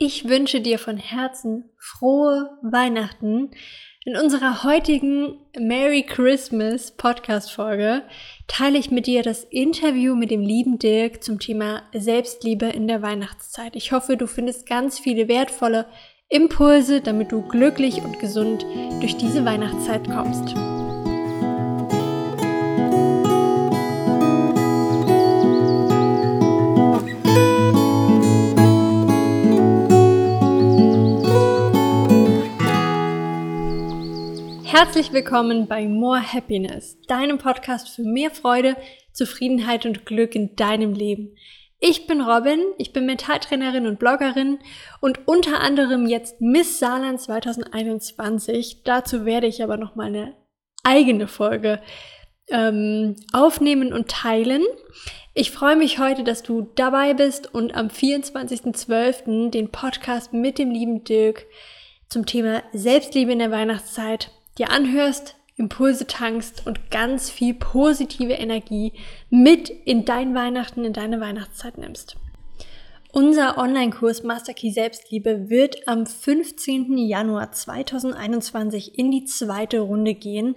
Ich wünsche dir von Herzen frohe Weihnachten. In unserer heutigen Merry Christmas Podcast Folge teile ich mit dir das Interview mit dem lieben Dirk zum Thema Selbstliebe in der Weihnachtszeit. Ich hoffe, du findest ganz viele wertvolle Impulse, damit du glücklich und gesund durch diese Weihnachtszeit kommst. Herzlich willkommen bei More Happiness, deinem Podcast für mehr Freude, Zufriedenheit und Glück in deinem Leben. Ich bin Robin, ich bin Mentaltrainerin und Bloggerin und unter anderem jetzt Miss Saarland 2021. Dazu werde ich aber noch mal eine eigene Folge ähm, aufnehmen und teilen. Ich freue mich heute, dass du dabei bist und am 24.12. den Podcast mit dem lieben Dirk zum Thema Selbstliebe in der Weihnachtszeit dir anhörst, Impulse tankst und ganz viel positive Energie mit in dein Weihnachten, in deine Weihnachtszeit nimmst. Unser Online-Kurs Master Key Selbstliebe wird am 15. Januar 2021 in die zweite Runde gehen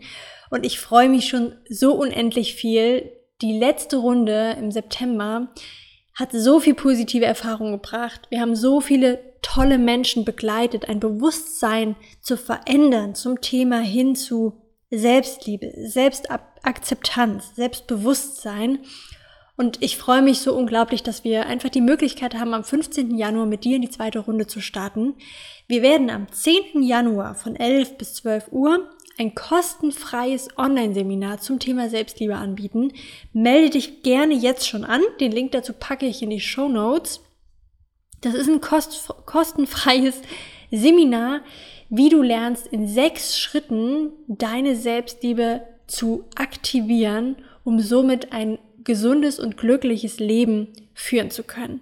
und ich freue mich schon so unendlich viel. Die letzte Runde im September hat so viel positive Erfahrung gebracht. Wir haben so viele tolle Menschen begleitet, ein Bewusstsein zu verändern zum Thema hin zu Selbstliebe, Selbstakzeptanz, Selbstbewusstsein. Und ich freue mich so unglaublich, dass wir einfach die Möglichkeit haben, am 15. Januar mit dir in die zweite Runde zu starten. Wir werden am 10. Januar von 11 bis 12 Uhr ein kostenfreies Online-Seminar zum Thema Selbstliebe anbieten. Melde dich gerne jetzt schon an. Den Link dazu packe ich in die Show Notes. Das ist ein kost kostenfreies Seminar, wie du lernst, in sechs Schritten deine Selbstliebe zu aktivieren, um somit ein gesundes und glückliches Leben führen zu können.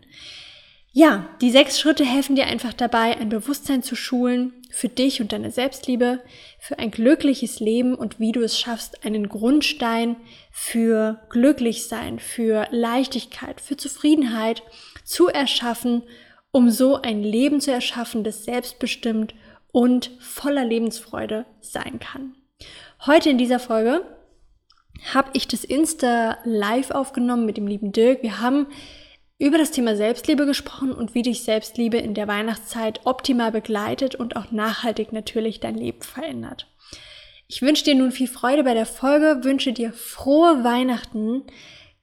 Ja, die sechs Schritte helfen dir einfach dabei, ein Bewusstsein zu schulen für dich und deine Selbstliebe, für ein glückliches Leben und wie du es schaffst, einen Grundstein für Glücklichsein, für Leichtigkeit, für Zufriedenheit zu erschaffen um so ein Leben zu erschaffen, das selbstbestimmt und voller Lebensfreude sein kann. Heute in dieser Folge habe ich das Insta live aufgenommen mit dem lieben Dirk. Wir haben über das Thema Selbstliebe gesprochen und wie dich Selbstliebe in der Weihnachtszeit optimal begleitet und auch nachhaltig natürlich dein Leben verändert. Ich wünsche dir nun viel Freude bei der Folge, wünsche dir frohe Weihnachten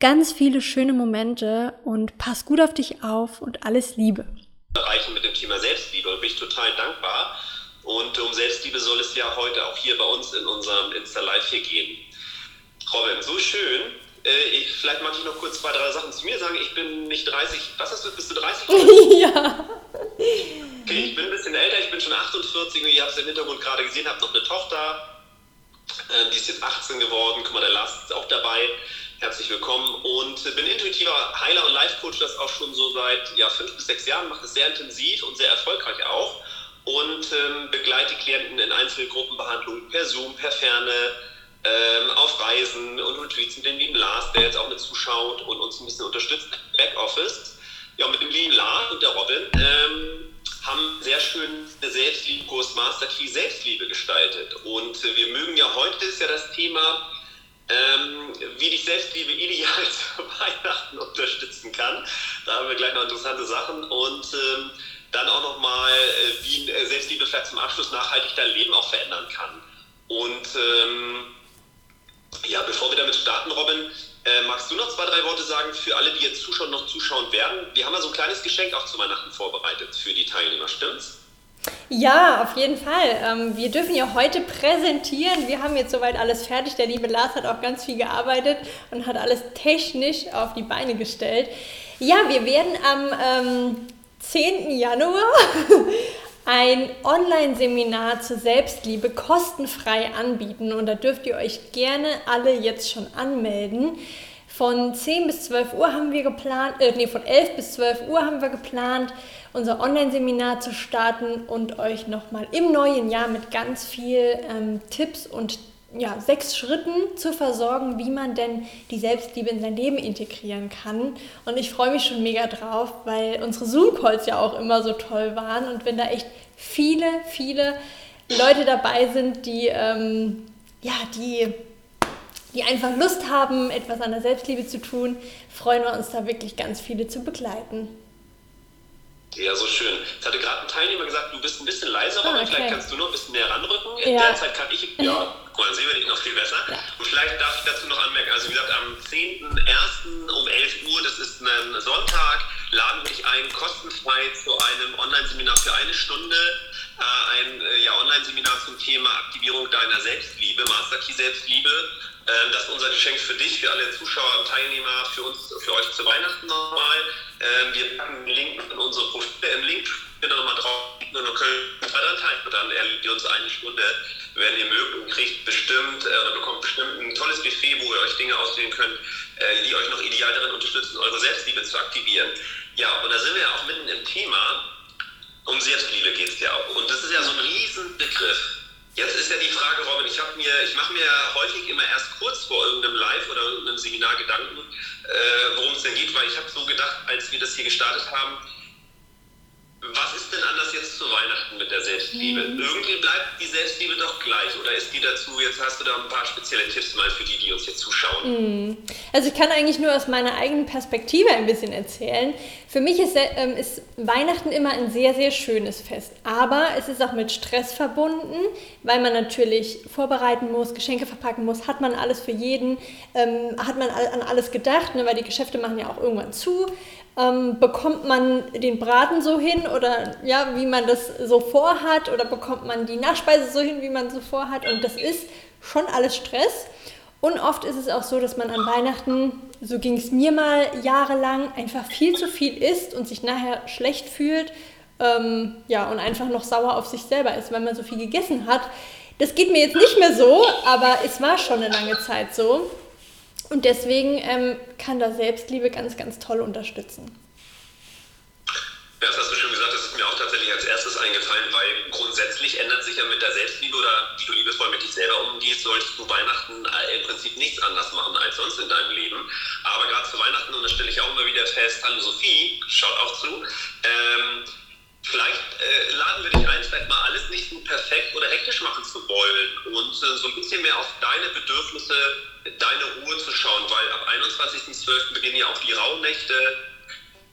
ganz viele schöne Momente und pass gut auf dich auf und alles Liebe. Erreichen mit dem Thema Selbstliebe bin ich total dankbar. Und um Selbstliebe soll es ja heute auch hier bei uns in unserem Insta Live hier gehen. Robin, so schön. Äh, ich, vielleicht mag ich noch kurz zwei, drei Sachen zu mir sagen. Ich bin nicht 30. Was hast du? Bist du 30? ja. Okay, ich bin ein bisschen älter. Ich bin schon 48 und ihr habt es im Hintergrund gerade gesehen, habe noch eine Tochter. Äh, die ist jetzt 18 geworden. Guck mal, der Lars ist auch dabei. Herzlich willkommen und bin intuitiver Heiler und Life-Coach, das auch schon so seit ja, fünf bis sechs Jahren, mache es sehr intensiv und sehr erfolgreich auch und ähm, begleite Klienten in Einzelgruppenbehandlungen per Zoom, per Ferne, ähm, auf Reisen und Retreats mit dem lieben Lars, der jetzt auch mit zuschaut und uns ein bisschen unterstützt Backoffice. Ja, mit dem lieben Lars und der Robin ähm, haben sehr schön eine Selbstliebe-Kurs Master Key Selbstliebe gestaltet. Und wir mögen ja heute ist ja das Thema ähm, wie dich Selbstliebe ideal zu Weihnachten unterstützen kann. Da haben wir gleich noch interessante Sachen und ähm, dann auch nochmal, äh, wie äh, Selbstliebe vielleicht zum Abschluss nachhaltig dein Leben auch verändern kann. Und ähm, ja, bevor wir damit starten, Robin, äh, magst du noch zwei, drei Worte sagen für alle, die jetzt zuschauen, noch zuschauen werden? Wir haben ja so ein kleines Geschenk auch zu Weihnachten vorbereitet für die Teilnehmer, stimmt's? Ja, auf jeden Fall. Ähm, wir dürfen ja heute präsentieren. Wir haben jetzt soweit alles fertig. Der liebe Lars hat auch ganz viel gearbeitet und hat alles technisch auf die Beine gestellt. Ja, wir werden am ähm, 10. Januar ein Online-Seminar zur Selbstliebe kostenfrei anbieten und da dürft ihr euch gerne alle jetzt schon anmelden. Von 10 bis 12 Uhr haben wir geplant, äh, nee, von 11 bis 12 Uhr haben wir geplant unser Online-Seminar zu starten und euch nochmal im neuen Jahr mit ganz viel ähm, Tipps und ja, sechs Schritten zu versorgen, wie man denn die Selbstliebe in sein Leben integrieren kann. Und ich freue mich schon mega drauf, weil unsere Zoom-Calls ja auch immer so toll waren und wenn da echt viele, viele Leute dabei sind, die, ähm, ja, die, die einfach Lust haben, etwas an der Selbstliebe zu tun, freuen wir uns da wirklich ganz viele zu begleiten. Ja, so schön. Jetzt hatte gerade ein Teilnehmer gesagt, du bist ein bisschen leiser, ah, okay. vielleicht kannst du noch ein bisschen näher ranrücken. In ja. der Zeit kann ich, ja, guck mal, dann sehen wir dich noch viel besser. Ja. Und vielleicht darf ich dazu noch anmerken, also wie gesagt, am 10.01. um 11 Uhr, das ist ein Sonntag, laden wir dich ein, kostenfrei zu einem Online-Seminar für eine Stunde. Äh, ein äh, ja, Online-Seminar zum Thema Aktivierung deiner Selbstliebe, Master Key Selbstliebe. Ähm, das ist unser Geschenk für dich, für alle Zuschauer und Teilnehmer, für uns, für euch zu Weihnachten nochmal. Ähm, wir packen einen Link in unsere Profile. Im Link bin da nochmal drauf und dann könnt ihr daran teilen. Dann erlebt ihr uns eine Stunde, wenn ihr mögt und kriegt bestimmt äh, oder bekommt bestimmt ein tolles Buffet, wo ihr euch Dinge auswählen könnt, äh, die euch noch ideal darin unterstützen, eure Selbstliebe zu aktivieren. Ja, und da sind wir ja auch mitten im Thema. Um Selbstliebe geht es ja auch. Und das ist ja so ein Riesenbegriff. Jetzt ist ja die Frage, Robin, ich, mir, ich mache mir häufig immer erst kurz vor irgendeinem Live oder irgendeinem Seminar Gedanken, äh, worum es denn geht, weil ich habe so gedacht, als wir das hier gestartet haben, was ist denn anders jetzt zu Weihnachten mit der Selbstliebe? Mhm. Irgendwie bleibt die Selbstliebe doch gleich oder ist die dazu, jetzt hast du da ein paar spezielle Tipps mal für die, die uns jetzt zuschauen? Mhm. Also ich kann eigentlich nur aus meiner eigenen Perspektive ein bisschen erzählen. Für mich ist, ähm, ist Weihnachten immer ein sehr, sehr schönes Fest. Aber es ist auch mit Stress verbunden, weil man natürlich vorbereiten muss, Geschenke verpacken muss, hat man alles für jeden, ähm, hat man an alles gedacht, ne, weil die Geschäfte machen ja auch irgendwann zu. Ähm, bekommt man den Braten so hin oder ja, wie man das so vorhat oder bekommt man die Nachspeise so hin, wie man so vorhat und das ist schon alles Stress. Und oft ist es auch so, dass man an Weihnachten, so ging es mir mal jahrelang, einfach viel zu viel isst und sich nachher schlecht fühlt ähm, ja, und einfach noch sauer auf sich selber ist, weil man so viel gegessen hat. Das geht mir jetzt nicht mehr so, aber es war schon eine lange Zeit so. Und deswegen ähm, kann da Selbstliebe ganz, ganz toll unterstützen. Ja, das hast du schon gesagt, das ist mir auch tatsächlich als erstes eingefallen, weil grundsätzlich ändert sich ja mit der Selbstliebe oder wie du liebevoll mit dich selber umgehst, solltest du Weihnachten äh, im Prinzip nichts anders machen als sonst in deinem Leben. Aber gerade zu Weihnachten, und das stelle ich auch immer wieder fest, hallo Sophie, schaut auch zu, ähm, Vielleicht äh, laden wir dich ein, vielleicht mal alles nicht so perfekt oder hektisch machen zu wollen und äh, so ein bisschen mehr auf deine Bedürfnisse, deine Ruhe zu schauen, weil ab 21.12. beginnen ja auch die Rauhnächte.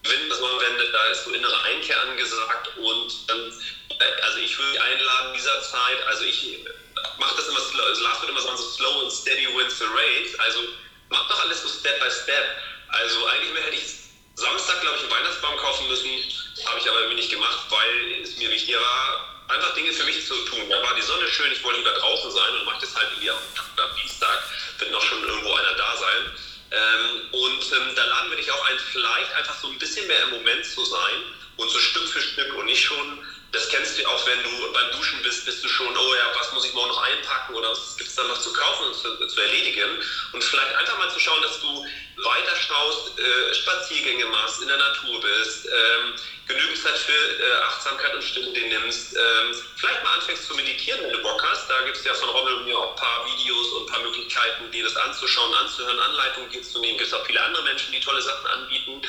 Wendet, da ist so innere Einkehr angesagt und ähm, äh, also ich würde einladen dieser Zeit, also ich mache das immer, also Lars wird immer sagen, so slow and steady wins the race, also mach doch alles so Step by Step. Also eigentlich mehr hätte ich Samstag, glaube ich, einen Weihnachtsbaum kaufen müssen habe ich aber irgendwie nicht gemacht, weil es mir wichtiger war, einfach Dinge für mich zu tun. Da war die Sonne schön, ich wollte lieber draußen sein und mache das halt irgendwie am, am Dienstag, wird noch schon irgendwo einer da sein. Ähm, und ähm, da laden wir dich auch ein, vielleicht einfach so ein bisschen mehr im Moment zu sein und so Stück für Stück und nicht schon das kennst du auch, wenn du beim Duschen bist, bist du schon, oh ja, was muss ich morgen noch einpacken oder was gibt es dann noch zu kaufen und zu, zu, erledigen. Und vielleicht einfach mal zu schauen, dass du weiter schaust, äh, Spaziergänge machst, in der Natur bist, ähm, genügend Zeit für äh, Achtsamkeit und Stille nimmst. Ähm, vielleicht mal anfängst zu meditieren, wenn du Bock hast. Da gibt es ja von Rommel und mir auch ein paar Videos und ein paar Möglichkeiten, dir das anzuschauen, anzuhören, Anleitungen dir zu nehmen. Es gibt auch viele andere Menschen, die tolle Sachen anbieten.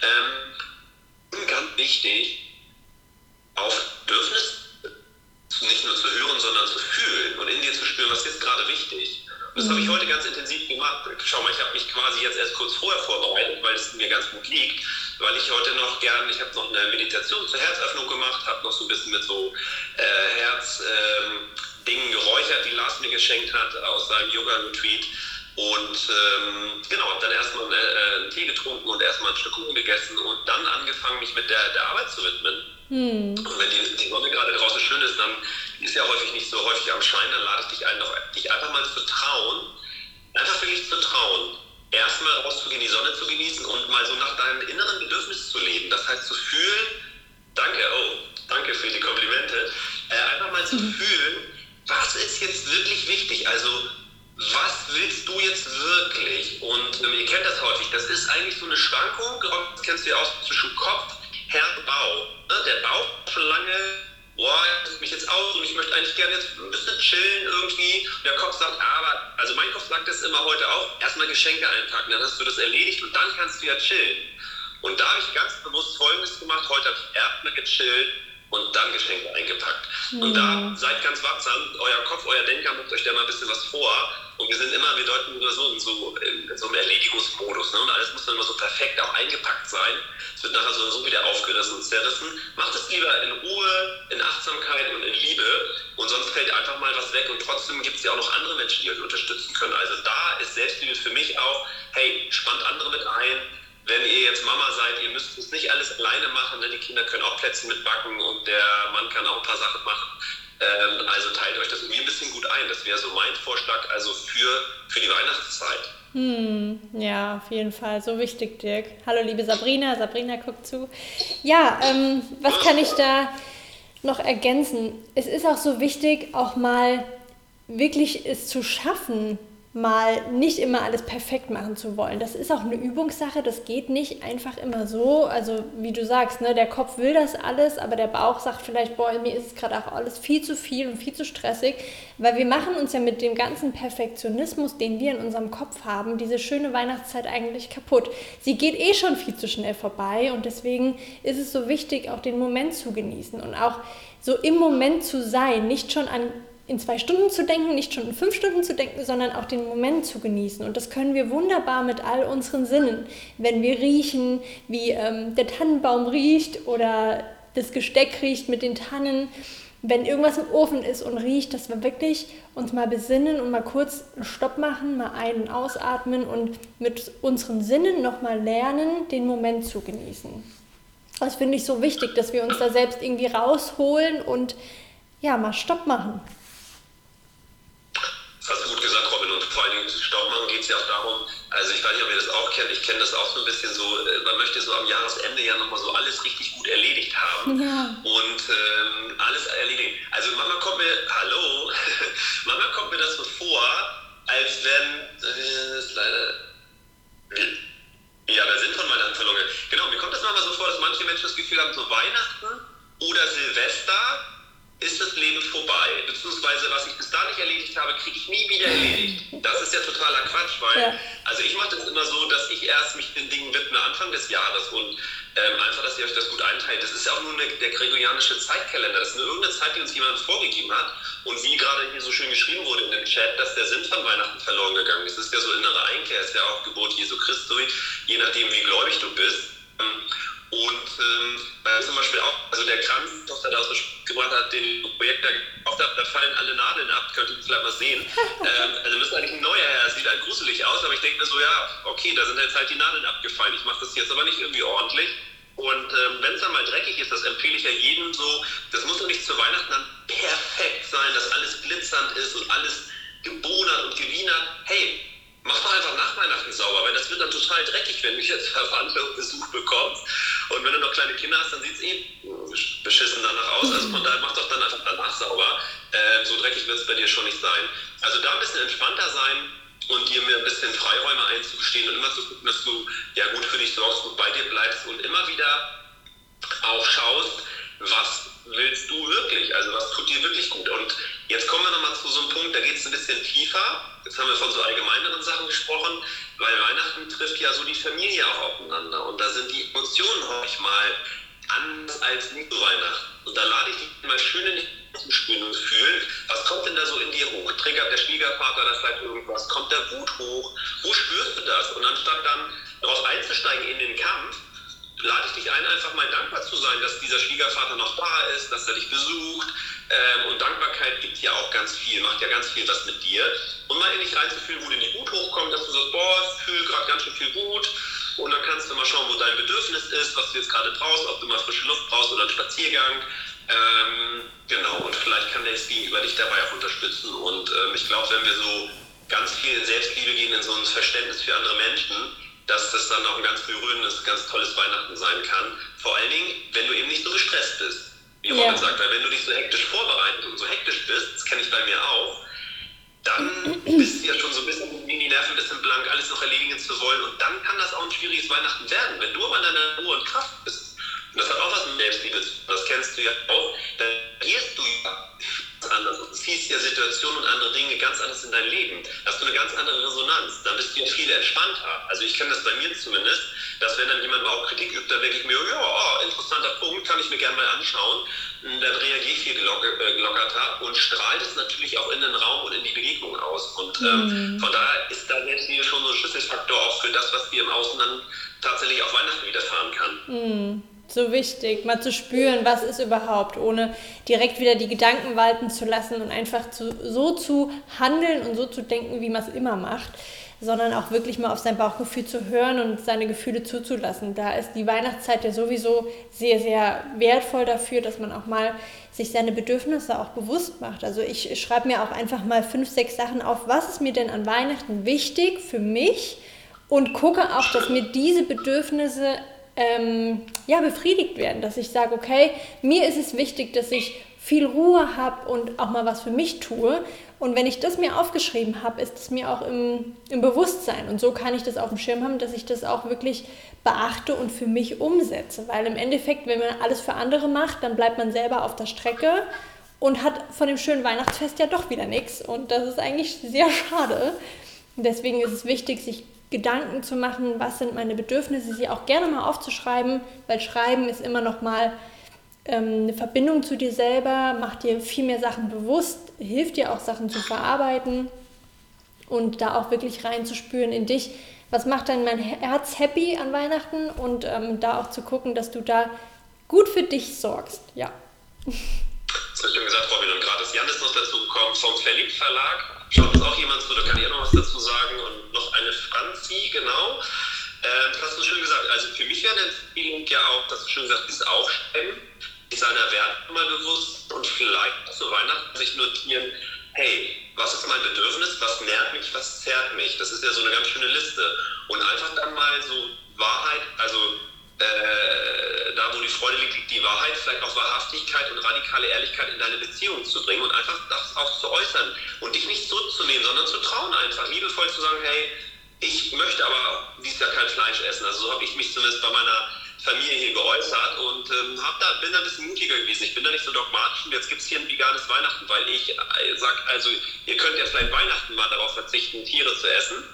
Ähm, ganz wichtig, auf Bedürfnis nicht nur zu hören, sondern zu fühlen und in dir zu spüren, was ist jetzt gerade wichtig. Und das habe ich mhm. heute ganz intensiv gemacht. Schau mal, ich habe mich quasi jetzt erst kurz vorher vorbereitet, weil es mir ganz gut liegt, weil ich heute noch gern, ich habe noch eine Meditation zur Herzöffnung gemacht, habe noch so ein bisschen mit so äh, Herzdingen ähm, geräuchert, die Lars mir geschenkt hat aus seinem Yoga-Retreat. Und ähm, genau, habe dann erstmal äh, einen Tee getrunken und erstmal ein Stück Kuchen gegessen und dann angefangen, mich mit der, der Arbeit zu widmen. Hm. Und wenn die, die, Sonne gerade draußen schön ist, dann ist ja häufig nicht so häufig am Schein, dann lade ich dich ein, noch, dich einfach mal zu trauen, einfach wirklich zu trauen, erstmal rauszugehen, die Sonne zu genießen und mal so nach deinem inneren Bedürfnis zu leben. Das heißt zu fühlen, danke, oh, danke für die Komplimente, äh, einfach mal zu mhm. fühlen, was ist jetzt wirklich wichtig? Also, was willst du jetzt wirklich? Und ähm, ihr kennt das häufig, das ist eigentlich so eine Schwankung, das kennst du ja auch zwischen Kopf, Herr, Bau. Ne? Der Bauch schon lange boah, ich mich jetzt aus und ich möchte eigentlich gerne jetzt ein bisschen chillen irgendwie. Und der Kopf sagt, aber, also mein Kopf sagt das immer heute auch, erstmal Geschenke einpacken, dann hast du das erledigt und dann kannst du ja chillen. Und da habe ich ganz bewusst Folgendes gemacht, heute habe ich erstmal gechillt und dann Geschenke eingepackt. Mhm. Und da mhm. seid ganz wachsam, euer Kopf, euer Denker macht euch da mal ein bisschen was vor. Und wir sind immer, wir deuten in so, in so einem Erledigungsmodus. Ne? Und alles muss dann immer so perfekt auch eingepackt sein. Es wird nachher so, so wieder aufgerissen und zerrissen. Macht es lieber in Ruhe, in Achtsamkeit und in Liebe. Und sonst fällt einfach mal was weg. Und trotzdem gibt es ja auch noch andere Menschen, die euch unterstützen können. Also da ist Selbstliebe für mich auch, hey, spannt andere mit ein wenn ihr jetzt Mama seid, ihr müsst es nicht alles alleine machen. Ne? Die Kinder können auch Plätzchen mitbacken und der Mann kann auch ein paar Sachen machen. Ähm, also teilt euch das irgendwie ein bisschen gut ein. Das wäre so mein Vorschlag, also für, für die Weihnachtszeit. Hm, ja, auf jeden Fall. So wichtig, Dirk. Hallo, liebe Sabrina. Sabrina guckt zu. Ja, ähm, was kann ich da noch ergänzen? Es ist auch so wichtig, auch mal wirklich es zu schaffen, mal nicht immer alles perfekt machen zu wollen. Das ist auch eine Übungssache, das geht nicht einfach immer so. Also wie du sagst, ne, der Kopf will das alles, aber der Bauch sagt vielleicht, boah, mir ist es gerade auch alles viel zu viel und viel zu stressig, weil wir machen uns ja mit dem ganzen Perfektionismus, den wir in unserem Kopf haben, diese schöne Weihnachtszeit eigentlich kaputt. Sie geht eh schon viel zu schnell vorbei und deswegen ist es so wichtig, auch den Moment zu genießen und auch so im Moment zu sein, nicht schon an in zwei Stunden zu denken, nicht schon in fünf Stunden zu denken, sondern auch den Moment zu genießen. Und das können wir wunderbar mit all unseren Sinnen. Wenn wir riechen, wie ähm, der Tannenbaum riecht oder das Gesteck riecht mit den Tannen, wenn irgendwas im Ofen ist und riecht, dass wir wirklich uns mal besinnen und mal kurz einen Stopp machen, mal ein- und ausatmen und mit unseren Sinnen nochmal lernen, den Moment zu genießen. Das finde ich so wichtig, dass wir uns da selbst irgendwie rausholen und ja, mal Stopp machen. Das hast du gut gesagt, Robin. Und vor allem Staub machen geht es ja auch darum, also ich weiß nicht, ob ihr das auch kennt, ich kenne das auch so ein bisschen so, äh, man möchte so am Jahresende ja nochmal so alles richtig gut erledigt haben ja. und ähm, alles erledigen. Also manchmal kommt mir, hallo, manchmal kommt mir das so vor, als wenn, äh, das ist leider, ja, der Sinn von meiner Verlängerung. Genau, mir kommt das manchmal so vor, dass manche Menschen das Gefühl haben, so Weihnachten oder Silvester ist das Leben vorbei. Beziehungsweise, was ich bis da nicht erledigt habe, kriege ich nie wieder erledigt. Das ist ja totaler Quatsch, weil, ja. also ich mache das immer so, dass ich erst mich den Dingen widme Anfang des Jahres und ähm, einfach, dass ihr euch das gut einteilt. Das ist ja auch nur eine, der gregorianische Zeitkalender. Das ist nur irgendeine Zeit, die uns jemand vorgegeben hat. Und wie gerade hier so schön geschrieben wurde in dem Chat, dass der Sinn von Weihnachten verloren gegangen ist. Das ist ja so innere Einkehr, ist ja auch Geburt Jesu Christi, je nachdem, wie gläubig du bist. Ähm, und ähm, zum Beispiel auch, also der Kranz, was er da so gebracht hat, den Projekt da gekauft hat, da fallen alle Nadeln ab, könnt ihr vielleicht mal sehen. ähm, also müsste eigentlich ein neuer her, sieht halt gruselig aus, aber ich denke mir so, ja, okay, da sind jetzt halt die Nadeln abgefallen. Ich mache das jetzt aber nicht irgendwie ordentlich. Und ähm, wenn es dann mal dreckig ist, das empfehle ich ja jedem so, das muss doch nicht zu Weihnachten dann perfekt sein, dass alles glitzernd ist und alles gebonert und gewienert. Hey, mach doch einfach nach Weihnachten sauber, weil das wird dann total dreckig, wenn du jetzt Verwandte Besuch bekommst. Und wenn du noch kleine Kinder hast, dann sieht es eh beschissen danach aus. Also von daher mach doch dann einfach danach sauber. Äh, so dreckig wird es bei dir schon nicht sein. Also da ein bisschen entspannter sein und dir mir ein bisschen Freiräume einzugestehen und immer zu gucken, dass du ja gut für dich sorgst, gut bei dir bleibst und immer wieder auch schaust, was willst du wirklich? Also was tut dir wirklich gut? Und jetzt kommen wir nochmal zu so einem Punkt, da geht es ein bisschen tiefer. Jetzt haben wir von so allgemeineren Sachen gesprochen, weil Weihnachten trifft ja so die Familie auch aufeinander. Und da sind die Emotionen manchmal anders als nicht so Weihnachten. Und da lade ich dich mal schön in die zu spüren und fühlen, was kommt denn da so in dir hoch? Triggert der Schwiegervater da vielleicht irgendwas? Kommt der Wut hoch? Wo spürst du das? Und anstatt dann darauf einzusteigen in den Kampf, lade ich dich ein, einfach mal dankbar zu sein, dass dieser Schwiegervater noch da ist, dass er dich besucht. Ähm, und Dankbarkeit gibt ja auch ganz viel, macht ja ganz viel was mit dir. Und mal in dich reinzufühlen, wo dir die Wut hochkommt, dass du sagst, boah, ich fühle gerade ganz schön viel Wut. Und dann kannst du mal schauen, wo dein Bedürfnis ist, was du jetzt gerade brauchst, ob du mal frische Luft brauchst oder einen Spaziergang. Ähm, genau, und vielleicht kann der Gegenüber dich dabei auch unterstützen. Und ähm, ich glaube, wenn wir so ganz viel in Selbstliebe gehen, in so ein Verständnis für andere Menschen, dass das dann auch ein ganz berührendes, ganz tolles Weihnachten sein kann. Vor allen Dingen, wenn du eben nicht so gestresst bist, wie Robin ja. sagt. Weil wenn du dich so hektisch vorbereitet und so hektisch bist, das kenne ich bei mir auch, dann bist du ja schon so ein bisschen in die Nerven ein bisschen blank, alles noch erledigen zu wollen. Und dann kann das auch ein schwieriges Weihnachten werden. Wenn du aber in deiner Ruhe und Kraft bist Und das hat auch was mit Selbstliebe zu tun, das kennst du ja auch. Da gehst du ja anders und ziehst ja Situationen und andere Dinge ganz anders in dein Leben. Hast du eine ganz andere Resonanz. Dann bist du viel entspannter. Also ich kenne das bei mir zumindest, dass wenn dann jemand mal auch Kritik übt, dann denke ich mir, ja, oh, interessanter Punkt, kann ich mir gerne mal anschauen. Dann reagiere ich viel äh, gelockerter und strahlt es natürlich auch in den Raum und in die Begegnung aus. Und ähm, mhm. von daher ist da Selbstliebe schon so ein Schlüsselfaktor auch für das, was dir im Außen dann tatsächlich auf Weihnachten widerfahren kann. Mhm so wichtig, mal zu spüren, was ist überhaupt, ohne direkt wieder die Gedanken walten zu lassen und einfach zu, so zu handeln und so zu denken, wie man es immer macht, sondern auch wirklich mal auf sein Bauchgefühl zu hören und seine Gefühle zuzulassen. Da ist die Weihnachtszeit ja sowieso sehr, sehr wertvoll dafür, dass man auch mal sich seine Bedürfnisse auch bewusst macht. Also ich schreibe mir auch einfach mal fünf, sechs Sachen auf, was ist mir denn an Weihnachten wichtig für mich und gucke auch, dass mir diese Bedürfnisse ähm, ja, befriedigt werden, dass ich sage, okay, mir ist es wichtig, dass ich viel Ruhe habe und auch mal was für mich tue. Und wenn ich das mir aufgeschrieben habe, ist es mir auch im, im Bewusstsein. Und so kann ich das auf dem Schirm haben, dass ich das auch wirklich beachte und für mich umsetze. Weil im Endeffekt, wenn man alles für andere macht, dann bleibt man selber auf der Strecke und hat von dem schönen Weihnachtsfest ja doch wieder nichts. Und das ist eigentlich sehr schade. Deswegen ist es wichtig, sich Gedanken zu machen, was sind meine Bedürfnisse, sie auch gerne mal aufzuschreiben, weil Schreiben ist immer noch mal ähm, eine Verbindung zu dir selber, macht dir viel mehr Sachen bewusst, hilft dir auch Sachen zu verarbeiten und da auch wirklich reinzuspüren in dich. Was macht dann mein Herz happy an Weihnachten und ähm, da auch zu gucken, dass du da gut für dich sorgst. Ja. Das hast du schon gesagt, Robin, und gerade ist Janis noch dazu gekommen vom Verliebt Verlag Schaut uns auch jemand zu, da kann ich auch noch was dazu sagen. Und noch eine Franzi, genau. Ähm, hast du schön gesagt. Also für mich wäre eine Empfehlung ja auch, dass du schön gesagt dieses Aufschreiben, seiner Werte mal bewusst und vielleicht zu Weihnachten sich notieren, hey, was ist mein Bedürfnis, was nährt mich, was zerrt mich? Das ist ja so eine ganz schöne Liste. Und einfach dann mal so Wahrheit, also äh, da wo die Freude liegt, liegt die Wahrheit, vielleicht auch Wahrhaftigkeit und radikale Ehrlichkeit in deine Beziehung zu bringen und einfach das auch zu äußern und dich nicht zurückzunehmen, sondern zu trauen einfach, liebevoll zu sagen, hey, ich möchte aber dies Jahr kein Fleisch essen. Also so habe ich mich zumindest bei meiner Familie hier geäußert und ähm, da, bin da ein bisschen mutiger gewesen. Ich bin da nicht so dogmatisch und jetzt gibt es hier ein veganes Weihnachten, weil ich äh, sage, also ihr könnt ja vielleicht Weihnachten mal darauf verzichten, Tiere zu essen.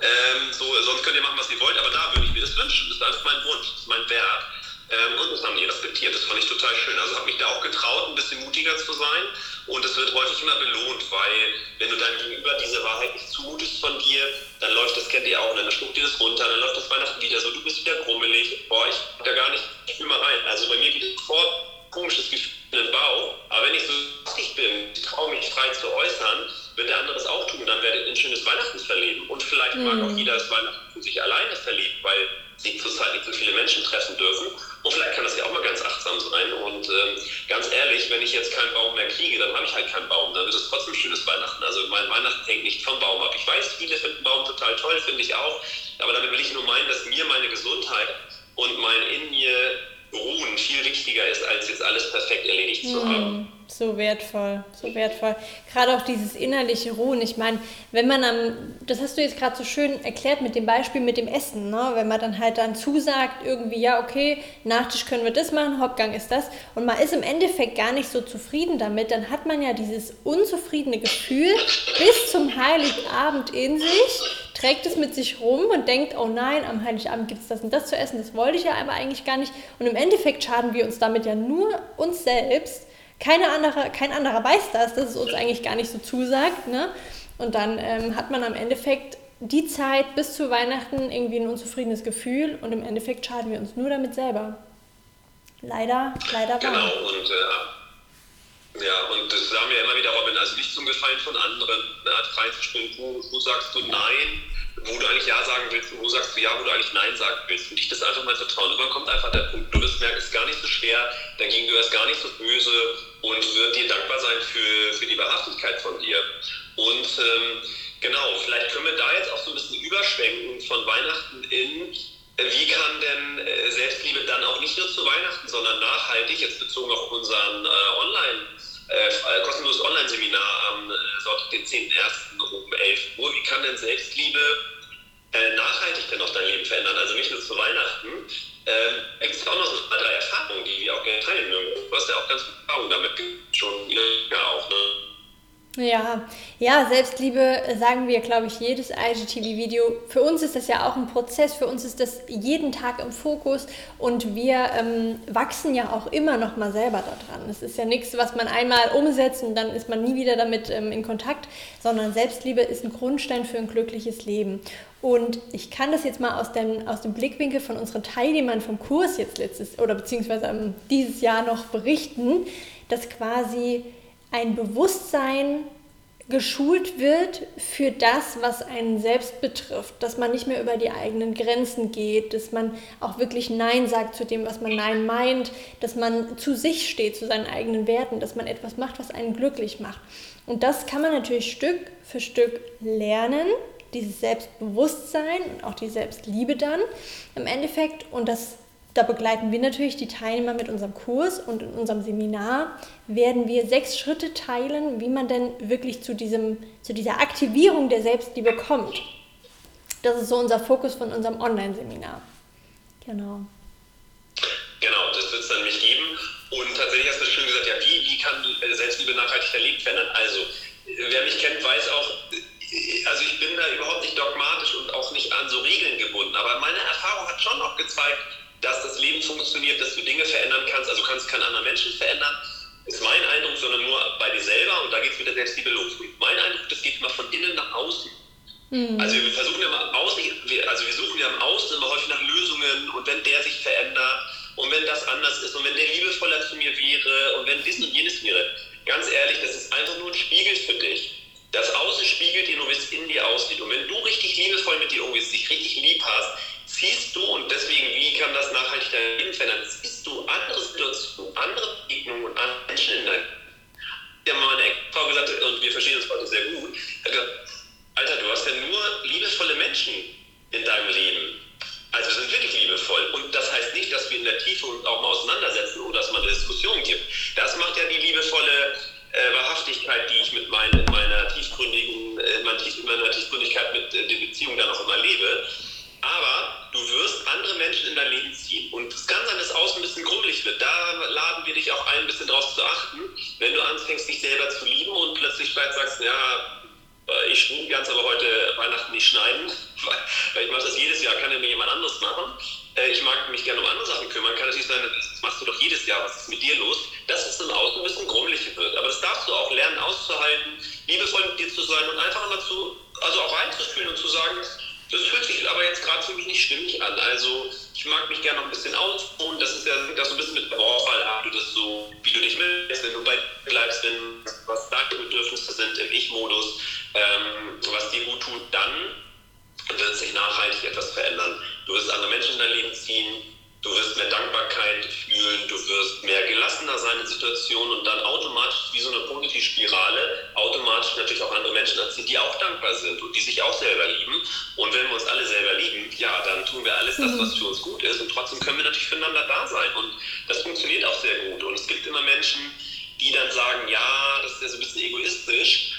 Ähm, so, sonst könnt ihr machen, was ihr wollt, aber da würde ich mir das wünschen. Das ist einfach mein Wunsch, das ist mein Wert. Ähm, und das haben die respektiert. Das fand ich total schön. Also habe mich da auch getraut, ein bisschen mutiger zu sein. Und es wird häufig immer belohnt, weil wenn du deinem Gegenüber diese Wahrheit nicht zumutest von dir, dann läuft das, kennt ihr auch, dann schluckt ihr das runter, dann läuft das Weihnachten wieder so, du bist wieder grummelig, boah, ich da gar nicht, ich will mal rein. Also bei mir geht es sofort komisches Gefühl im Bauch, aber wenn ich so lustig bin, ich traue mich frei zu äußern, wird der andere es auch tun, dann werdet ihr ein schönes Weihnachten verleben. Und vielleicht mhm. mag auch jeder das Weihnachten für sich alleine verleben, weil sie zurzeit nicht so viele Menschen treffen dürfen. Und vielleicht kann das ja auch mal ganz achtsam sein. Und ähm, ganz ehrlich, wenn ich jetzt keinen Baum mehr kriege, dann habe ich halt keinen Baum. Dann wird es trotzdem ein schönes Weihnachten. Also mein Weihnachten hängt nicht vom Baum ab. Ich weiß, viele finden Baum total toll, finde ich auch. Aber damit will ich nur meinen, dass mir meine Gesundheit und mein in mir Ruhen viel wichtiger ist, als jetzt alles perfekt erledigt zu mhm. haben. So wertvoll, so wertvoll. Gerade auch dieses innerliche Ruhen. Ich meine, wenn man am, das hast du jetzt gerade so schön erklärt mit dem Beispiel mit dem Essen, ne? wenn man dann halt dann zusagt, irgendwie, ja, okay, Nachtisch können wir das machen, Hauptgang ist das, und man ist im Endeffekt gar nicht so zufrieden damit, dann hat man ja dieses unzufriedene Gefühl bis zum Heiligabend in sich, trägt es mit sich rum und denkt, oh nein, am Heiligabend gibt es das und das zu essen, das wollte ich ja aber eigentlich gar nicht. Und im Endeffekt schaden wir uns damit ja nur uns selbst keine andere, kein anderer weiß das, dass es uns eigentlich gar nicht so zusagt. Ne? Und dann ähm, hat man am Endeffekt die Zeit bis zu Weihnachten irgendwie ein unzufriedenes Gefühl und im Endeffekt schaden wir uns nur damit selber. Leider, leider wahr. Genau, und äh, ja, und das sagen wir immer wieder, Robin, also nicht zum Gefallen von anderen, ne, reinzuspielen, wo, wo sagst du Nein, wo du eigentlich Ja sagen willst und wo sagst du Ja, wo du eigentlich Nein sagen willst. Und dich das einfach mal vertrauen. Irgendwann kommt einfach der Punkt, du wirst merken, es ist gar nicht so schwer, dein Gegenüber ist gar nicht so böse und wird dir dankbar sein für, für die Wahrhaftigkeit von dir. Und ähm, genau, vielleicht können wir da jetzt auch so ein bisschen überschwenken von Weihnachten in, wie kann denn äh, Selbstliebe dann auch nicht nur zu Weihnachten, sondern nachhaltig, jetzt bezogen auf unseren äh, Online- äh, kostenloses Online-Seminar am äh, Sonntag, den 10.01. um 11 Uhr. Wie kann denn Selbstliebe äh, nachhaltig denn auch dein Leben verändern, also nicht nur zu Weihnachten, ähm, gibt es auch noch so zwei, drei Erfahrungen, die wir auch gerne teilen. Du hast ja auch ganz gute Erfahrungen damit schon ja, auch, ne? Ja, ja, Selbstliebe sagen wir, glaube ich, jedes IGTV-Video. Für uns ist das ja auch ein Prozess, für uns ist das jeden Tag im Fokus und wir ähm, wachsen ja auch immer noch mal selber daran. Es ist ja nichts, was man einmal umsetzt und dann ist man nie wieder damit ähm, in Kontakt, sondern Selbstliebe ist ein Grundstein für ein glückliches Leben. Und ich kann das jetzt mal aus dem, aus dem Blickwinkel von unseren Teilnehmern vom Kurs jetzt letztes oder beziehungsweise ähm, dieses Jahr noch berichten, dass quasi ein Bewusstsein geschult wird für das, was einen selbst betrifft, dass man nicht mehr über die eigenen Grenzen geht, dass man auch wirklich Nein sagt zu dem, was man Nein meint, dass man zu sich steht, zu seinen eigenen Werten, dass man etwas macht, was einen glücklich macht. Und das kann man natürlich Stück für Stück lernen, dieses Selbstbewusstsein und auch die Selbstliebe dann im Endeffekt. Und das da begleiten wir natürlich die Teilnehmer mit unserem Kurs und in unserem Seminar werden wir sechs Schritte teilen, wie man denn wirklich zu, diesem, zu dieser Aktivierung der Selbstliebe kommt. Das ist so unser Fokus von unserem Online-Seminar. Genau. Genau, das wird es dann nämlich geben. Und tatsächlich hast du schön gesagt, ja, wie, wie kann Selbstliebe nachhaltig erlebt werden? Also, wer mich kennt, weiß auch, also ich bin da überhaupt nicht dogmatisch und auch nicht an so Regeln gebunden. Aber meine Erfahrung hat schon auch gezeigt, dass das Leben funktioniert, dass du Dinge verändern kannst. Also du kannst keinen anderen Menschen verändern, ist mein Eindruck, sondern nur bei dir selber. Und da geht es mit der Selbstliebe los. Mein Eindruck, das geht immer von innen nach außen. Mhm. Also wir versuchen ja mal außen, also wir suchen ja im Außen immer häufig nach Lösungen und wenn der sich verändert und wenn das anders ist und wenn der liebevoller zu mir wäre und wenn dies und jenes wäre. Ganz ehrlich, das ist einfach nur ein Spiegel für dich. Das Außen spiegelt dir nur, wie es in dir aussieht. Und wenn du richtig liebevoll mit dir umgehst, dich richtig lieb hast, siehst du, und deswegen, wie kann das nachhaltig dein Leben verändern, siehst du andere Situationen, andere Begegnungen und andere Menschen in deinem Ja, meine Ex-Frau gesagt, und wir verstehen uns heute sehr gut, Alter, du hast ja nur liebevolle Menschen in deinem Leben. Also wir sind wirklich liebevoll. Und das heißt nicht, dass wir in der Tiefe uns auch mal auseinandersetzen oder dass man eine Diskussion gibt. Das macht ja die liebevolle äh, Wahrhaftigkeit, die ich mit mein, in meiner tiefgründigen, äh, in meiner Tiefgründigkeit mit äh, der Beziehung dann auch immer lebe. Menschen in dein Leben ziehen. Und es kann sein, dass außen ein bisschen grummelig wird. Da laden wir dich auch ein, ein bisschen drauf zu achten. Wenn du anfängst, dich selber zu lieben und plötzlich vielleicht sagst, ja, äh, ich schneide ganz aber heute Weihnachten nicht schneiden, weil ich mache das jedes Jahr, kann ja mir jemand anderes machen. Äh, ich mag mich gerne um andere Sachen kümmern. Kann natürlich sein, das machst du doch jedes Jahr, was ist mit dir los? Dass es im Außen ein bisschen grummelig wird. Aber das darfst du auch lernen auszuhalten, liebevoll mit dir zu sein und einfach immer zu, also auch reinzufühlen und zu sagen, das fühlt sich aber jetzt gerade für mich nicht stimmig an. Also ich mag mich gerne noch ein bisschen ausruhen. Das ist ja das so ein bisschen mit Vorfall ab, du das so, wie du dich willst, wenn du bei dir bleibst, wenn was deine Bedürfnisse sind im Ich-Modus, ähm, was dir gut tut, dann wird sich nachhaltig etwas verändern. Du wirst andere Menschen in dein Leben ziehen, Du wirst mehr Dankbarkeit fühlen, du wirst mehr gelassener sein in Situationen und dann automatisch wie so eine positive Spirale automatisch natürlich auch andere Menschen anziehen, die auch dankbar sind und die sich auch selber lieben. Und wenn wir uns alle selber lieben, ja, dann tun wir alles das, was für uns gut ist und trotzdem können wir natürlich füreinander da sein. Und das funktioniert auch sehr gut. Und es gibt immer Menschen, die dann sagen, ja, das ist ja so ein bisschen egoistisch.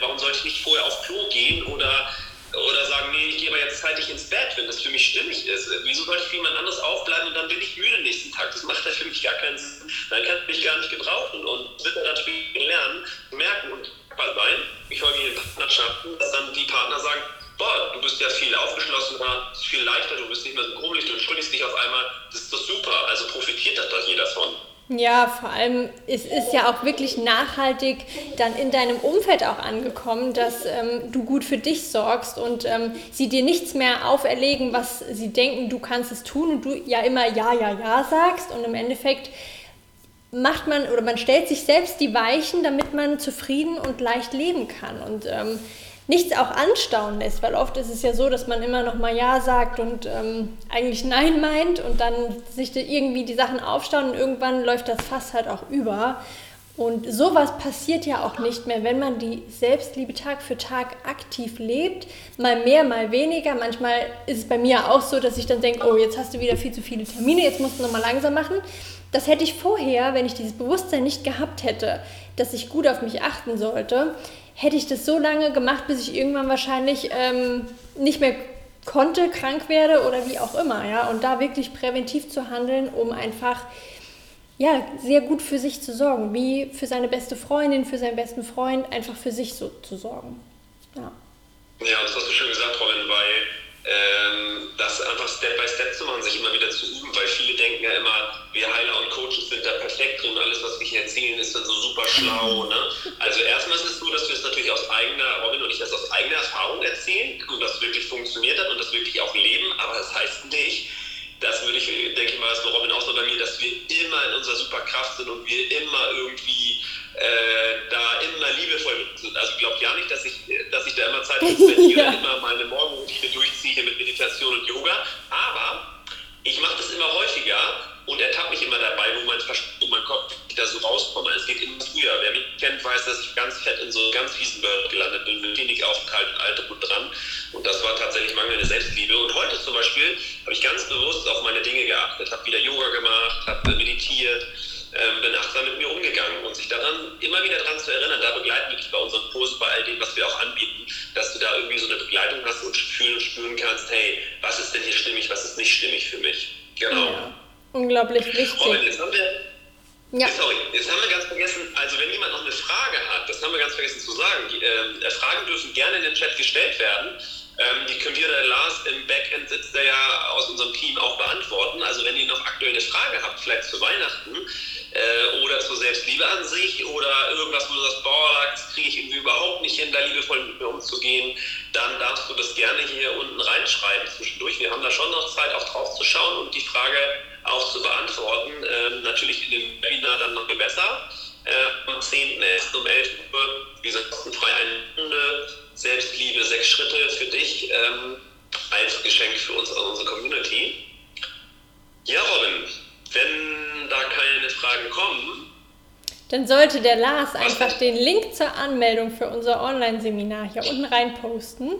Warum sollte ich nicht vorher auf Klo gehen oder, oder sagen, nee, ich gehe aber jetzt zeitig ins Bett, wenn das für mich stimmig ist. Wieso sollte ich für jemand anderes aufbleiben und dann bin ich müde nächsten Tag? Das macht ja für mich gar keinen Sinn. Dann kann ich mich gar nicht gebrauchen und wird dann natürlich lernen, merken und sein, ich folge in Partnerschaften, dass dann die Partner sagen, boah, du bist ja viel aufgeschlossener, viel leichter, du bist nicht mehr so grummelig, du entschuldigst dich auf einmal, das ist doch super, also profitiert das doch jeder von. Ja, vor allem es ist ja auch wirklich nachhaltig dann in deinem Umfeld auch angekommen, dass ähm, du gut für dich sorgst und ähm, sie dir nichts mehr auferlegen, was sie denken, du kannst es tun und du ja immer ja, ja, ja sagst. Und im Endeffekt macht man oder man stellt sich selbst die Weichen, damit man zufrieden und leicht leben kann. Und ähm, nichts auch anstauen lässt, weil oft ist es ja so, dass man immer noch mal Ja sagt und ähm, eigentlich Nein meint und dann sich irgendwie die Sachen aufstauen und irgendwann läuft das Fass halt auch über. Und sowas passiert ja auch nicht mehr, wenn man die Selbstliebe Tag für Tag aktiv lebt. Mal mehr, mal weniger. Manchmal ist es bei mir auch so, dass ich dann denke, oh, jetzt hast du wieder viel zu viele Termine, jetzt musst du nochmal langsam machen. Das hätte ich vorher, wenn ich dieses Bewusstsein nicht gehabt hätte, dass ich gut auf mich achten sollte, hätte ich das so lange gemacht, bis ich irgendwann wahrscheinlich ähm, nicht mehr konnte, krank werde oder wie auch immer. Ja? Und da wirklich präventiv zu handeln, um einfach ja, sehr gut für sich zu sorgen, wie für seine beste Freundin, für seinen besten Freund, einfach für sich so zu sorgen. Ja, ja das hast du schön gesagt, Robin, weil das einfach Step by Step zu machen, sich immer wieder zu üben, weil viele denken ja immer, wir Heiler und Coaches sind da perfekt drin, alles, was wir hier erzählen, ist dann so super schlau. Ne? Also erstmal ist es so, dass wir es natürlich aus eigener, Robin und ich das aus eigener Erfahrung erzählen und das wirklich funktioniert hat und das wirklich auch leben, aber das heißt nicht, das würde ich, denke ich mal, das ist Robin auch so bei mir, dass wir immer in unserer Superkraft sind und wir immer irgendwie äh, da immer liebevoll sind. Also glaubt ja nicht, dass ich, dass ich da immer Zeit investiere, ja. immer meine Morgenroutine durchziehe mit Meditation und Yoga, aber ich mache das immer häufiger und ertappe mich immer dabei, wo mein, wo mein Kopf da so rauskomme. Es geht immer früher. Wer mich kennt, weiß, dass ich ganz fett in so ganz fiesen Bird gelandet bin, mit Klinikaufenthalt und Alter und dran. Und das war tatsächlich mangelnde Selbstliebe. Und heute zum Beispiel habe ich ganz bewusst auf meine Dinge geachtet, habe wieder Yoga gemacht, habe meditiert, ähm, bin achtsam mit mir umgegangen und sich daran immer wieder daran zu erinnern, da begleiten wir dich bei unseren Kursen, bei all dem, was wir auch anbieten, dass du da irgendwie so eine Begleitung hast und fühlen und spüren kannst, hey, was ist denn hier stimmig, was ist nicht stimmig für mich. Genau. Ja. Unglaublich wichtig. Robin, jetzt haben wir, ja. Sorry, jetzt haben wir ganz vergessen, also wenn jemand noch eine Frage hat, das haben wir ganz vergessen zu sagen, die, äh, Fragen dürfen gerne in den Chat gestellt werden. Ähm, die können wir, der Lars im Backend sitzt der ja aus unserem Team auch beantworten. Also wenn ihr noch aktuell eine Frage habt, vielleicht zu Weihnachten äh, oder zur Selbstliebe an sich oder irgendwas, wo du sagst, boah, das kriege ich irgendwie überhaupt nicht hin, da liebevoll mit mir umzugehen, dann darfst du das gerne hier unten reinschreiben zwischendurch. Wir haben da schon noch Zeit, auch drauf zu schauen und die Frage auch zu beantworten. Ähm, natürlich in dem Webinar dann noch besser. Äh, am 10.11. um 11 Uhr, wie gesagt, kostenfrei eine Stunde Selbstliebe, sechs Schritte für dich ähm, als Geschenk für uns, also unsere Community. Ja, Robin, wenn da keine Fragen kommen, dann sollte der Lars einfach den Link zur Anmeldung für unser Online-Seminar hier unten rein posten.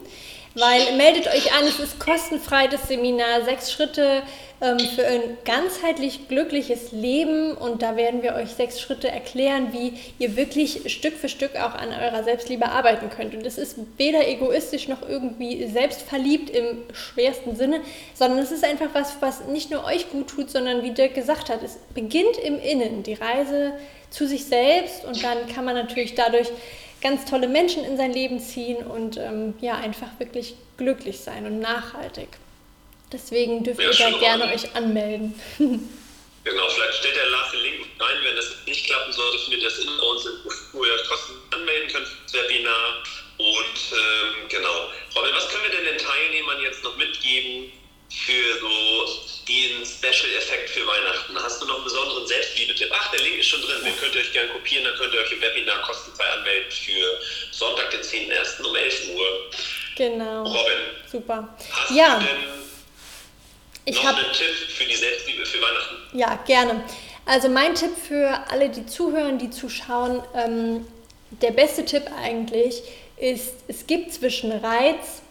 Weil meldet euch an, es ist kostenfrei das Seminar, sechs Schritte ähm, für ein ganzheitlich glückliches Leben. Und da werden wir euch sechs Schritte erklären, wie ihr wirklich Stück für Stück auch an eurer Selbstliebe arbeiten könnt. Und das ist weder egoistisch noch irgendwie selbstverliebt im schwersten Sinne, sondern es ist einfach was, was nicht nur euch gut tut, sondern wie Dirk gesagt hat, es beginnt im Innen, die Reise zu sich selbst. Und dann kann man natürlich dadurch ganz tolle Menschen in sein Leben ziehen und ähm, ja, einfach wirklich glücklich sein und nachhaltig. Deswegen dürft ihr da gerne euch anmelden. Genau, vielleicht stellt der Lars den Link rein. Wenn das nicht klappen sollte, findet ihr das in uns, wo ihr euch kostenlos anmelden könnt für das Webinar. Und ähm, genau. Robin, was können wir denn den Teilnehmern jetzt noch mitgeben für so den Special-Effekt für Weihnachten? Hast du noch einen besonderen Selbstliebe-Tipp? Ach, der Link ist schon drin. Den könnt ihr euch gerne kopieren. Dann könnt ihr euch im Webinar kostenfrei anmelden für Sonntag, den 10.01. um 11 Uhr. Genau. Robin. Super. Hast ja. du denn ich Noch hab, einen Tipp für die Selbstliebe für Weihnachten? Ja, gerne. Also mein Tipp für alle, die zuhören, die zuschauen, ähm, der beste Tipp eigentlich ist, es gibt zwischen Reiz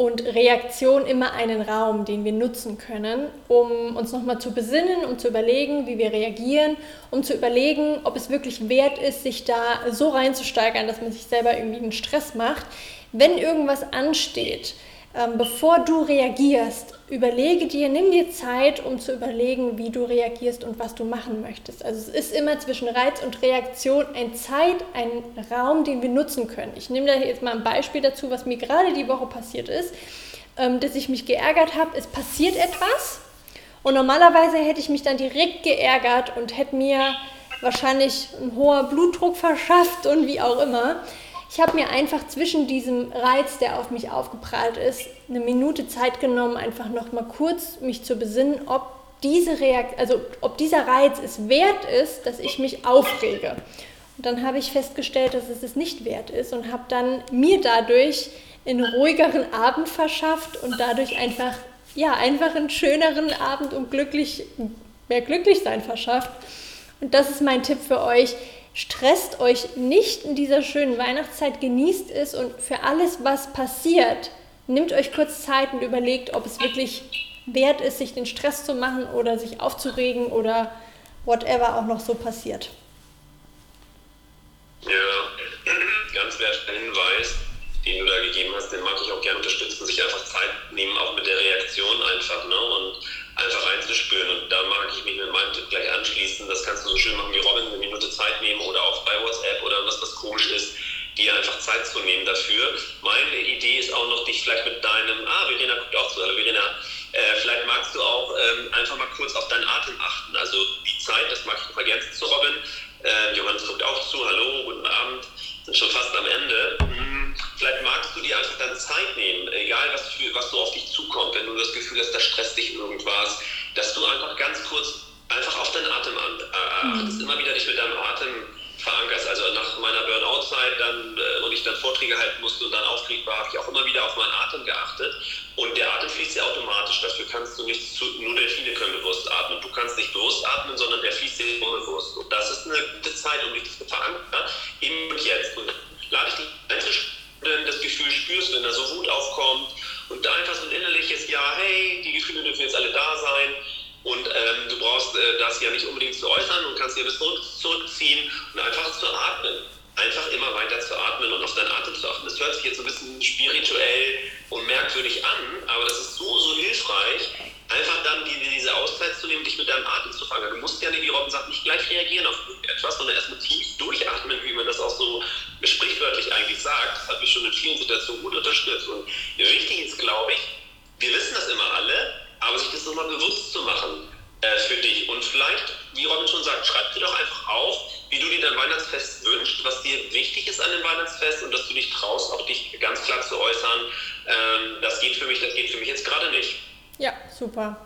und Reaktion immer einen Raum, den wir nutzen können, um uns nochmal zu besinnen, um zu überlegen, wie wir reagieren, um zu überlegen, ob es wirklich wert ist, sich da so reinzusteigern, dass man sich selber irgendwie einen Stress macht. Wenn irgendwas ansteht, ähm, bevor du reagierst, überlege dir, nimm dir Zeit, um zu überlegen, wie du reagierst und was du machen möchtest. Also es ist immer zwischen Reiz und Reaktion ein Zeit, ein Raum, den wir nutzen können. Ich nehme da jetzt mal ein Beispiel dazu, was mir gerade die Woche passiert ist, ähm, dass ich mich geärgert habe. Es passiert etwas und normalerweise hätte ich mich dann direkt geärgert und hätte mir wahrscheinlich ein hoher Blutdruck verschafft und wie auch immer. Ich habe mir einfach zwischen diesem Reiz, der auf mich aufgeprallt ist, eine Minute Zeit genommen, einfach noch mal kurz mich zu besinnen, ob diese Reakt also ob dieser Reiz es wert ist, dass ich mich aufrege. Und dann habe ich festgestellt, dass es es nicht wert ist und habe dann mir dadurch einen ruhigeren Abend verschafft und dadurch einfach ja einfach einen schöneren Abend und glücklich mehr Glücklichsein verschafft. Und das ist mein Tipp für euch. Stresst euch nicht in dieser schönen Weihnachtszeit, genießt es und für alles, was passiert, nehmt euch kurz Zeit und überlegt, ob es wirklich wert ist, sich den Stress zu machen oder sich aufzuregen oder whatever auch noch so passiert. Ja, ganz wertvoller Hinweis, den du da gegeben hast, den mag ich auch gerne unterstützen, sich einfach Zeit nehmen, auch mit der Reaktion einfach, ne? Und einfach reinzuspüren. Und da mag ich mich mit meinem Tipp gleich anschließen. Das kannst du so schön machen wie Robin, eine Minute Zeit nehmen oder auch bei WhatsApp oder was das komisch ist, dir einfach Zeit zu nehmen dafür. Meine Idee ist auch noch, dich vielleicht mit deinem, ah, Verena guckt auch zu, hallo Verena, äh, vielleicht magst du auch ähm, einfach mal kurz auf deinen Atem achten. Also die Zeit, das mag ich noch ergänzen zu Robin. Äh, Johannes guckt auch zu, hallo, guten Abend, sind schon fast am Ende. Hm, vielleicht magst du dir einfach dann Zeit nehmen, egal was, für, was so auf dich zukommt, wenn du das Gefühl hast, da stresst dich irgendwas, dass du einfach ganz kurz einfach auf deinen Atem an, äh, achtest, mhm. immer wieder dich mit deinem Atem verankerst. Also nach meiner Burnout-Zeit dann, äh, und ich dann Vorträge halten musste und dann aufgeregt war, habe ich auch immer wieder auf meinen Atem geachtet. Und der Atem fließt ja automatisch. Dafür kannst du nicht zu, nur Delfine können bewusst atmen. Du kannst nicht bewusst atmen, sondern der fließt dir unbewusst. Und super.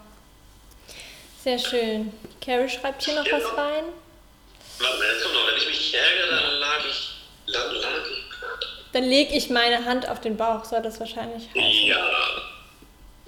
Sehr schön. Carrie schreibt hier noch ja. was rein. Warte, jetzt kommt noch, wenn ich mich ärgere, dann lag ich, dann lag ich. Dann lege ich meine Hand auf den Bauch, soll das wahrscheinlich heißen. Ja,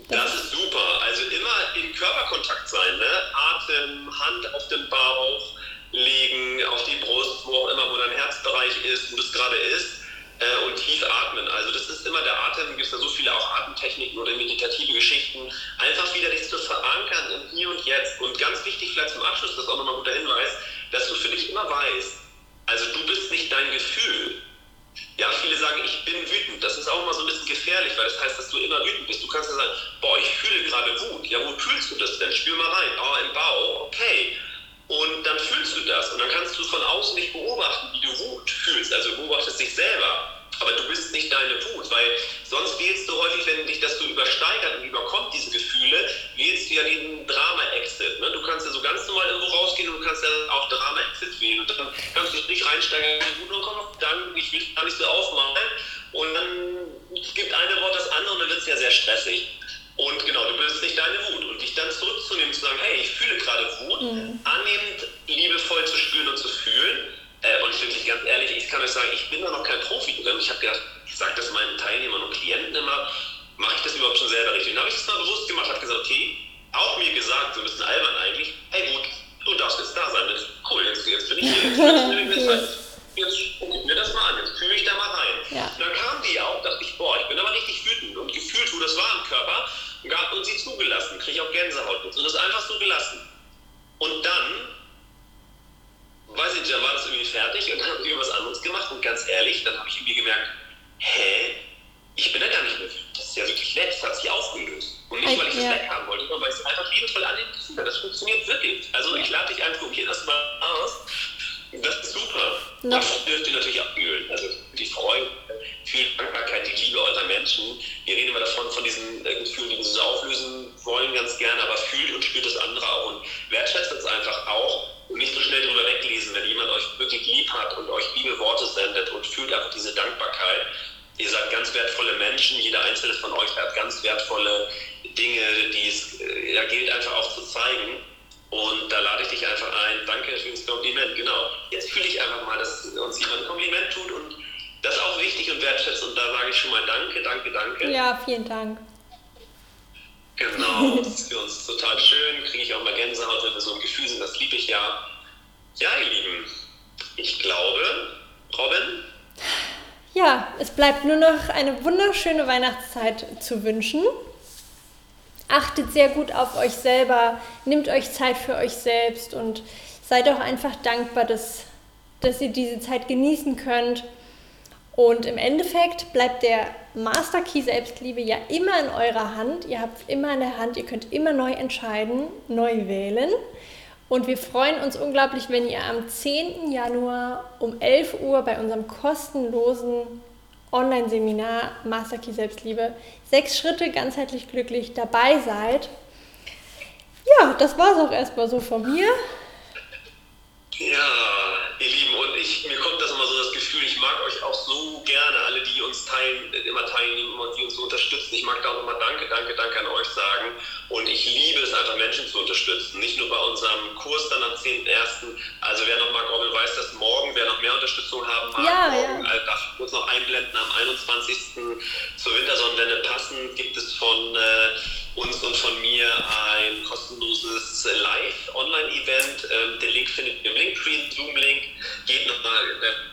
das ist super. Also immer in Körperkontakt sein, ne? Atem, Hand auf den Bauch legen, auf die Brust, wo auch immer, wo dein Herzbereich ist, wo das gerade ist. Äh, und tief atmen. Also das ist immer der Atem, gibt es ja so viele auch Atemtechniken oder meditative Geschichten. Einfach wieder dich zu verankern im Hier und Jetzt. Und ganz wichtig vielleicht zum Abschluss, das ist auch nochmal ein guter Hinweis, dass du für dich immer weißt, also du bist nicht dein Gefühl, ja, viele sagen, ich bin wütend. Das ist auch immer so ein bisschen gefährlich, weil das heißt, dass du immer wütend bist. Du kannst ja sagen, boah, ich fühle gerade Wut. Ja, wo fühlst du das denn? Spür mal rein. Oh, im Bauch. Okay. Und dann fühlst du das. Und dann kannst du von außen nicht beobachten, wie du Wut fühlst. Also beobachtest dich selber. Aber du bist nicht deine Wut, weil sonst wählst du häufig, wenn dich das so übersteigert und überkommt, diese Gefühle, wählst du ja den Drama-Exit. Ne? Du kannst ja so ganz normal irgendwo rausgehen und du kannst ja auch Drama-Exit wählen. Und dann kannst du dich reinsteigern, gut, und dann, ich will gar nicht so aufmalen. Und dann gibt eine Wort das andere und dann wird es ja sehr stressig. Und genau, du bist nicht deine Wut. Und dich dann zurückzunehmen, zu sagen, hey, ich fühle gerade Wut, mhm. annehmend, liebevoll zu spüren und zu fühlen äh, und wirklich ganz ehrlich, ich kann euch sagen, ich bin da noch kein Profi drin. Ich habe gedacht, ich sage das meinen Teilnehmern und Klienten immer, mache ich das überhaupt schon selber richtig? Dann habe ich das mal bewusst gemacht, habe gesagt, okay, auch mir gesagt, so ein bisschen albern eigentlich, hey gut, du darfst jetzt da sein. Cool, jetzt, jetzt bin ich hier, jetzt, jetzt, jetzt guck mir das mal an, jetzt fühle ich da mal rein. Ja. dann kamen die auch, dachte ich, boah, ich bin aber richtig wütend und gefühlt, wo das war im Körper, und gab uns sie zugelassen, kriege ich auch Gänsehaut und das einfach so gelassen. Und dann weiß ich nicht, dann war das irgendwie fertig und dann haben wir was anderes gemacht und ganz ehrlich, dann habe ich irgendwie gemerkt, hä? Ich bin da gar nicht mehr Das ist ja wirklich nett, das hat sich aufgelöst. Und nicht, weil ich das ja. weghaben wollte, sondern weil ich es einfach liebevoll annehmen kann. Das funktioniert wirklich. Also ich lade dich ein, probier das mal aus. Das ist super. No. Das dürft ihr natürlich auch fühlen. Also die Freude, viel Dankbarkeit, die Liebe eurer Menschen. Wir reden immer davon, von diesen äh, Gefühlen, die wir so auflösen wollen, ganz gerne, aber fühlt und spürt das andere auch und wertschätzt es einfach auch und nicht so schnell drüber weglesen, wenn jemand euch wirklich lieb hat und euch liebe Worte sendet und fühlt einfach diese Dankbarkeit. Ihr seid ganz wertvolle Menschen, jeder einzelne von euch hat ganz wertvolle Dinge, die es äh, ja, gilt einfach auch zu zeigen. Und da lade ich dich einfach ein. Danke für das Kompliment. Genau. Jetzt fühle ich einfach mal, dass uns jemand ein Kompliment tut und das auch wichtig und wertschätzt. Und da sage ich schon mal Danke, danke, danke. Ja, vielen Dank. Genau, das ist für uns total schön. Kriege ich auch mal Gänsehaut, wenn wir so im Gefühl sind, das liebe ich ja. Ja, ihr Lieben, ich glaube, Robin. Ja, es bleibt nur noch eine wunderschöne Weihnachtszeit zu wünschen. Achtet sehr gut auf euch selber, nehmt euch Zeit für euch selbst und seid auch einfach dankbar, dass, dass ihr diese Zeit genießen könnt. Und im Endeffekt bleibt der Master Key Selbstliebe ja immer in eurer Hand. Ihr habt immer in der Hand, ihr könnt immer neu entscheiden, neu wählen. Und wir freuen uns unglaublich, wenn ihr am 10. Januar um 11 Uhr bei unserem kostenlosen Online-Seminar Master Key Selbstliebe sechs Schritte ganzheitlich glücklich dabei seid. Ja, das war es auch erstmal so von mir. Ja, ihr Lieben, und ich, mir kommt das immer so das Gefühl, ich mag euch auch so gerne, alle, die uns teilen, immer teilnehmen und die uns so unterstützen. Ich mag da auch immer Danke, Danke, Danke an euch sagen. Und ich liebe es einfach, Menschen zu unterstützen. Nicht nur bei unserem Kurs dann am 10.1. Also wer noch mag, Robin weiß das morgen, wer noch mehr Unterstützung haben mag, ja, morgen, ja. Äh, darf ich kurz noch einblenden, am 21. zur Wintersonnenwende passend gibt es von äh, uns und von mir ein kostenloses Live-Online-Event. Ähm, den Link findet ihr im Linktree, Zoom-Link. Geht nochmal,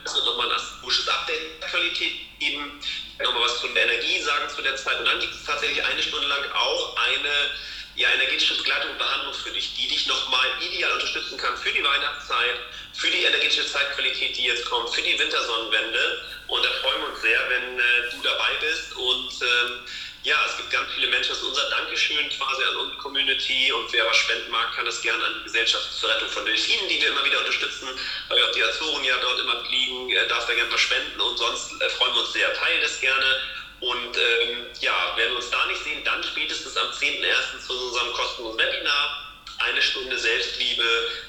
es wird nochmal ein astrologisches Update der Qualität geben, nochmal was von der Energie sagen zu der Zeit. Und dann gibt es tatsächlich eine Stunde lang auch eine ja, energetische Begleitung und Behandlung für dich, die dich nochmal ideal unterstützen kann für die Weihnachtszeit, für die energetische Zeitqualität, die jetzt kommt, für die Wintersonnenwende. Und da freuen wir uns sehr, wenn äh, du dabei bist und ähm, ja, es gibt ganz viele Menschen. Das ist unser Dankeschön quasi an unsere Community. Und wer was spenden mag, kann das gerne an die Gesellschaft zur Rettung von Delfinen, die wir immer wieder unterstützen, weil wir auch die Azoren ja dort immer fliegen, äh, darf da gerne was spenden. Und sonst äh, freuen wir uns sehr. Teil das gerne. Und ähm, ja, wenn wir uns da nicht sehen, dann spätestens am 10.01. zu unserem kostenlosen Webinar. Eine Stunde Selbstliebe,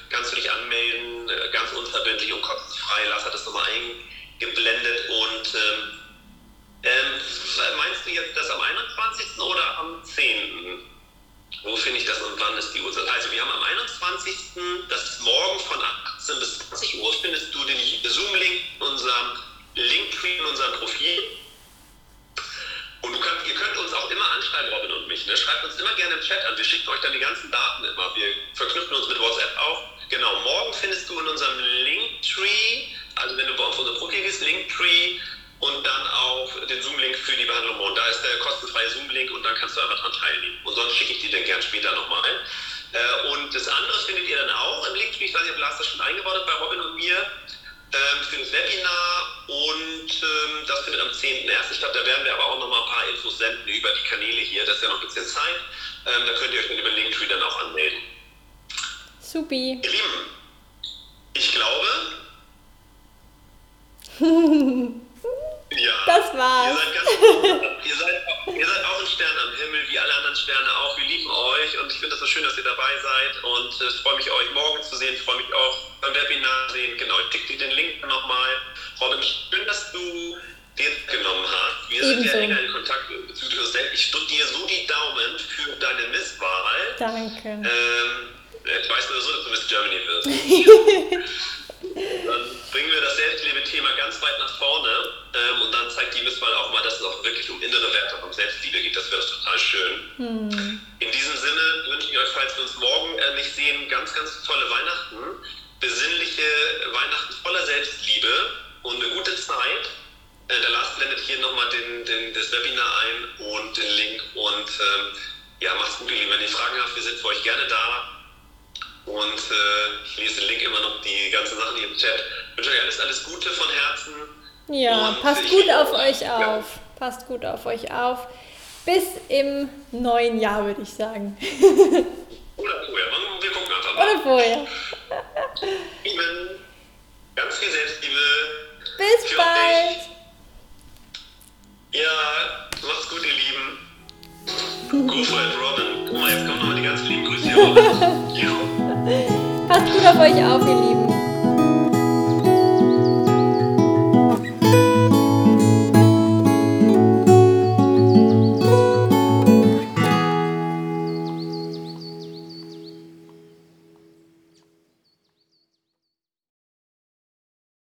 kannst du dich anmelden, äh, ganz unverbindlich und kostenfrei. Lass hat das nochmal eingeblendet. Und ähm, ähm, meinst du jetzt das am 21. oder am 10.? Wo finde ich das und wann ist die Uhrzeit? Also wir haben am 21. Das ist morgen von 18 bis 20 Uhr. Findest du den Zoom-Link in unserem Linktree in unserem Profil. Und könnt, ihr könnt uns auch immer anschreiben, Robin und mich. Ne? Schreibt uns immer gerne im Chat an. Wir schicken euch dann die ganzen Daten immer. Wir verknüpfen uns mit WhatsApp auch. Genau, morgen findest du in unserem Linktree, also wenn du auf unser Profil gehst, Linktree, und dann auch den Zoom-Link für die Behandlung morgen. Da ist der kostenfreie Zoom-Link und dann kannst du einfach dran teilnehmen. Und sonst schicke ich dir den gern später nochmal. Äh, und das andere findet ihr dann auch im Link. Ich weiß nicht, ob Lars das schon eingebaut hat bei Robin und mir ähm, für das Webinar. Und ähm, das findet am 10.01. Ich glaube, da werden wir aber auch nochmal ein paar Infos senden über die Kanäle hier. Das ist ja noch ein bisschen Zeit. Ähm, da könnt ihr euch mit über Linktree dann auch anmelden. Supi. Ihr Lieben, ich glaube. Ja. Das war's. Ihr seid, ganz, ihr, seid, ihr seid auch ein Stern am Himmel, wie alle anderen Sterne auch. Wir lieben euch und ich finde es so schön, dass ihr dabei seid. Und äh, ich freue mich, euch morgen zu sehen. Ich freue mich auch beim Webinar zu sehen. Genau, ich schicke dir den Link nochmal. Robin, schön, dass du den genommen hast. Wir Ebenso. sind ja enger in Kontakt bezüglich uns selbst. Ich drücke dir so die Daumen für deine Misswahl. Danke. Ähm, ich weiß nur so, dass du Miss Germany wirst. Dann bringen wir das Selbstliebe-Thema ganz weit nach vorne ähm, und dann zeigt die Misswahl auch mal, dass es auch wirklich um innere Werte und um Selbstliebe geht. Das wäre total schön. Hm. In diesem Sinne wünsche ich euch, falls wir uns morgen äh, nicht sehen, ganz, ganz tolle Weihnachten, besinnliche Weihnachten voller Selbstliebe und eine gute Zeit. Äh, der Lars blendet hier nochmal den, den, das Webinar ein und den Link und ähm, ja, macht's gut, ihr Lieben. Wenn ihr Fragen habt, wir sind für euch gerne da. Und äh, ich lese den Link immer noch, die ganzen Sachen hier im Chat. Ich wünsche euch alles, alles Gute von Herzen. Ja, und passt gut auf euch auf. Ja. Passt gut auf euch auf. Bis im neuen Jahr, würde ich sagen. Oder vorher. Wir gucken einfach mal. Oder vorher. Lieben, ganz viel Selbstliebe. Bis bald. Ja, macht's gut, ihr Lieben. Go for it, Robin. Guck mal, jetzt kommen nochmal die ganz lieben Grüße hier. Passt gut auf euch auf, ihr Lieben.